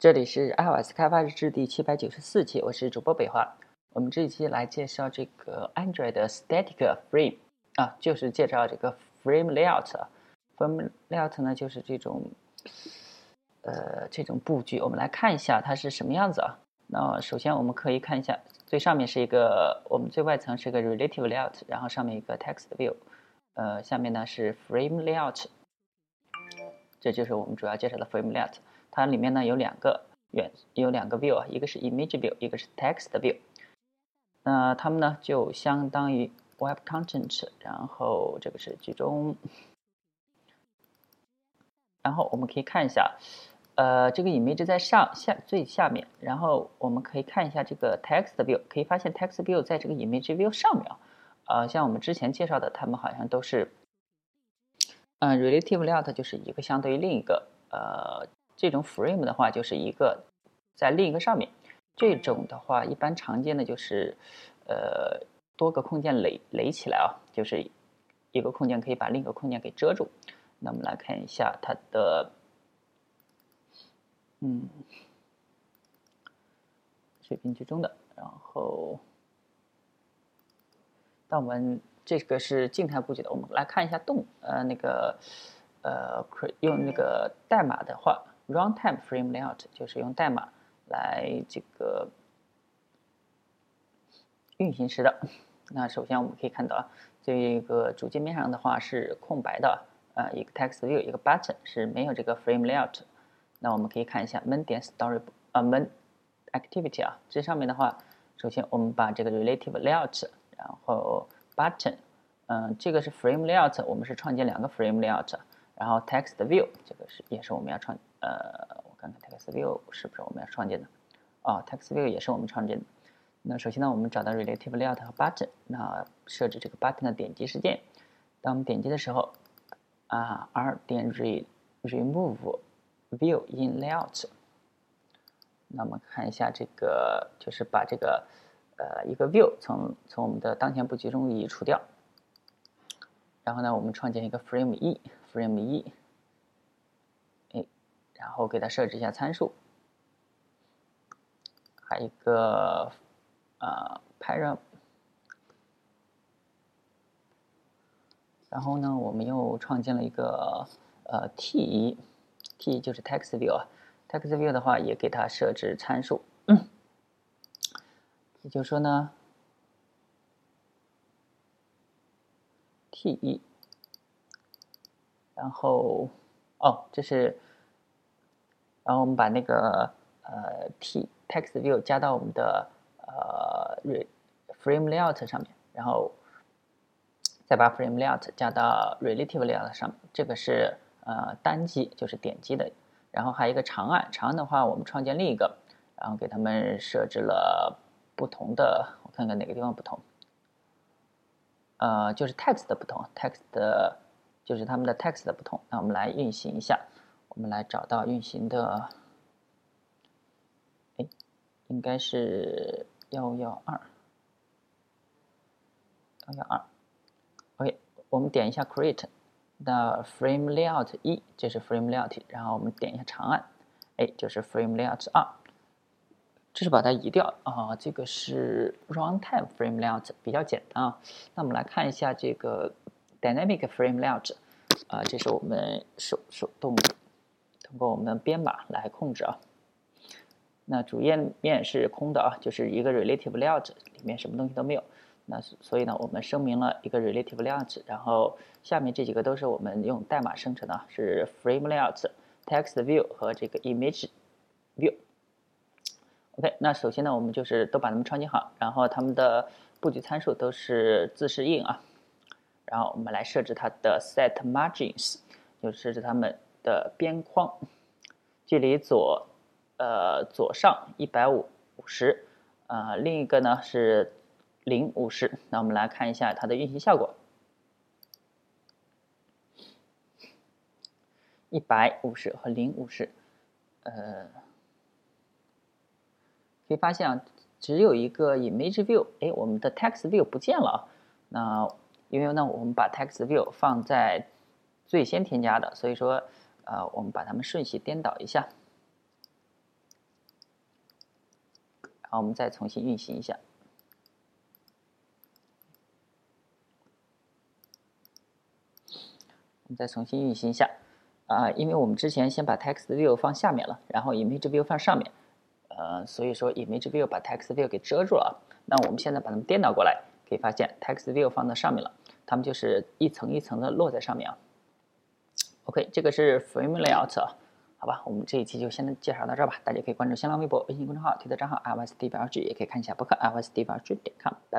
这里是 iOS 开发日志第七百九十四期，我是主播北华。我们这一期来介绍这个 Android 的 Static Frame 啊，就是介绍这个 Frame Layout。Frame Layout 呢，就是这种呃这种布局。我们来看一下它是什么样子啊。那首先我们可以看一下，最上面是一个我们最外层是个 Relative Layout，然后上面一个 Text View，呃，下面呢是 Frame Layout。这就是我们主要介绍的 Frame Layout。它里面呢有两个远有两个 view 啊，一个是 image view，一个是 text view。那它们呢就相当于 web content，然后这个是居中。然后我们可以看一下，呃，这个 image 在上下最下面，然后我们可以看一下这个 text view，可以发现 text view 在这个 image view 上面啊，呃，像我们之前介绍的，它们好像都是，嗯，relative layout 就是一个相对于另一个，呃。这种 frame 的话，就是一个在另一个上面。这种的话，一般常见的就是，呃，多个空间垒垒起来啊，就是一个空间可以把另一个空间给遮住。那我们来看一下它的，嗯，水平居中的。然后，那我们这个是静态布局的，我们来看一下动，呃，那个，呃，用那个代码的话。Runtime Frame Layout 就是用代码来这个运行时的。那首先我们可以看到啊，这个主界面上的话是空白的，呃，一个 Text View，一个 Button 是没有这个 Frame Layout。那我们可以看一下 Main 点 Story 啊 Main Activity 啊，这上面的话，首先我们把这个 Relative Layout，然后 Button，嗯，这个是 Frame Layout，我们是创建两个 Frame Layout，然后 Text View 这个是也是我们要创。呃，我看看 text view 是不是我们要创建的？哦，text view 也是我们创建的。那首先呢，我们找到 relative layout 和 button，那设置这个 button 的点击事件。当我们点击的时候，啊，r 点 re remove view in layout。那我们看一下这个，就是把这个呃一个 view 从从我们的当前布局中移除掉。然后呢，我们创建一个 frame 一，frame 一。然后给它设置一下参数，还有一个呃 param，然后呢，我们又创建了一个呃 t，t 就是 text view，text view 的话也给它设置参数，也就是说呢，t。一，然后哦，这是。然后我们把那个呃 t text view 加到我们的呃 frame layout 上面，然后再把 frame layout 加到 relative layout 上面。这个是呃单击，就是点击的。然后还有一个长按，长按的话我们创建另一个，然后给他们设置了不同的，我看看哪个地方不同。呃，就是 text 的不同，text 就是他们的 text 的不同。那我们来运行一下。我们来找到运行的，哎，应该是幺幺二，幺幺二，OK，我们点一下 Create，那 Frame Layout 一，这是 Frame Layout，然后我们点一下长按，哎，就是 Frame Layout 二，这是把它移掉啊，这个是 Runtime Frame Layout，比较简单啊。那我们来看一下这个 Dynamic Frame Layout，啊，这是我们手手动。通过我们的编码来控制啊，那主页面是空的啊，就是一个 relative layout，里面什么东西都没有。那所以呢，我们声明了一个 relative layout，然后下面这几个都是我们用代码生成的，是 frame layout、text view 和这个 image view。OK，那首先呢，我们就是都把它们创建好，然后它们的布局参数都是自适应啊，然后我们来设置它的 set margins，就设置它们。的边框距离左呃左上一百五五十，呃另一个呢是零五十。那我们来看一下它的运行效果，一百五十和零五十，呃可以发现啊，只有一个 image view，哎，我们的 text view 不见了。那因为呢，我们把 text view 放在最先添加的，所以说。呃，我们把它们顺序颠倒一下。然后我们再重新运行一下。我们再重新运行一下，啊，因为我们之前先把 text view 放下面了，然后 image view 放上面，呃，所以说 image view 把 text view 给遮住了。那我们现在把它们颠倒过来，可以发现 text view 放到上面了，它们就是一层一层的落在上面啊。OK，这个是 frame layout，好吧，我们这一期就先介绍到这儿吧。大家可以关注新浪微博、微信公众号、推特账号 iOS d 8 g 也可以看一下博客 iOS d 8 g 点 com，拜拜。